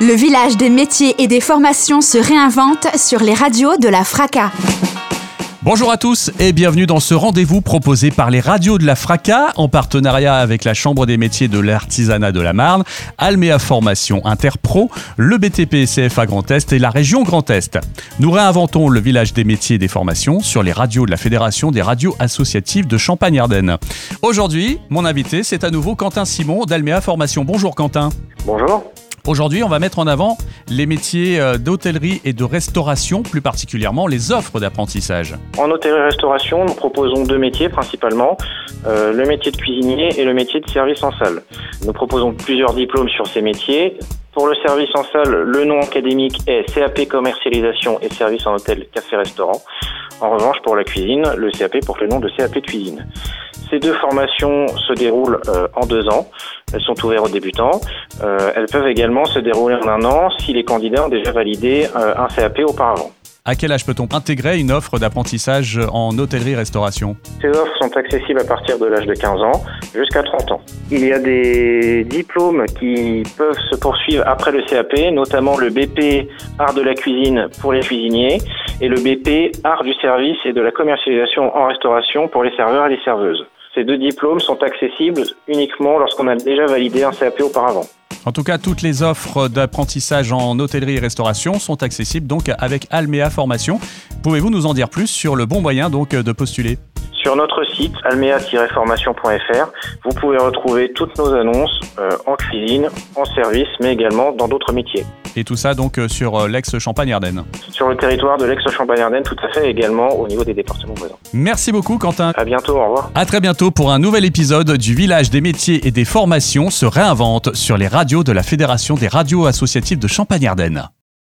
Le village des métiers et des formations se réinvente sur les radios de la FRACA. Bonjour à tous et bienvenue dans ce rendez-vous proposé par les radios de la FRACA en partenariat avec la Chambre des métiers de l'artisanat de la Marne, Alméa Formation Interpro, le BTP CFA Grand Est et la région Grand Est. Nous réinventons le village des métiers et des formations sur les radios de la Fédération des radios associatives de Champagne-Ardenne. Aujourd'hui, mon invité, c'est à nouveau Quentin Simon d'Alméa Formation. Bonjour Quentin. Bonjour. Aujourd'hui, on va mettre en avant les métiers euh, d'hôtellerie et de restauration, plus particulièrement les offres d'apprentissage. En hôtellerie-restauration, nous proposons deux métiers principalement, euh, le métier de cuisinier et le métier de service en salle. Nous proposons plusieurs diplômes sur ces métiers. Pour le service en salle, le nom académique est CAP commercialisation et service en hôtel, café, restaurant. En revanche, pour la cuisine, le CAP porte le nom de CAP de cuisine. Ces deux formations se déroulent euh, en deux ans. Elles sont ouvertes aux débutants. Euh, elles peuvent également se dérouler en un an si les candidats ont déjà validé euh, un CAP auparavant. À quel âge peut-on intégrer une offre d'apprentissage en hôtellerie-restauration? Ces offres sont accessibles à partir de l'âge de 15 ans jusqu'à 30 ans. Il y a des diplômes qui peuvent se poursuivre après le CAP, notamment le BP Art de la cuisine pour les cuisiniers et le BP Art du service et de la commercialisation en restauration pour les serveurs et les serveuses. Ces deux diplômes sont accessibles uniquement lorsqu'on a déjà validé un CAP auparavant. En tout cas, toutes les offres d'apprentissage en hôtellerie et restauration sont accessibles donc avec Almea Formation. Pouvez-vous nous en dire plus sur le bon moyen donc de postuler? Sur notre site almea-formation.fr, vous pouvez retrouver toutes nos annonces euh, en cuisine, en service, mais également dans d'autres métiers. Et tout ça donc euh, sur euh, l'ex-Champagne-Ardenne Sur le territoire de l'ex-Champagne-Ardenne, tout à fait, également au niveau des départements voisins. Merci beaucoup Quentin. À bientôt, au revoir. À très bientôt pour un nouvel épisode du Village des métiers et des formations se réinvente sur les radios de la Fédération des radios associatives de Champagne-Ardenne.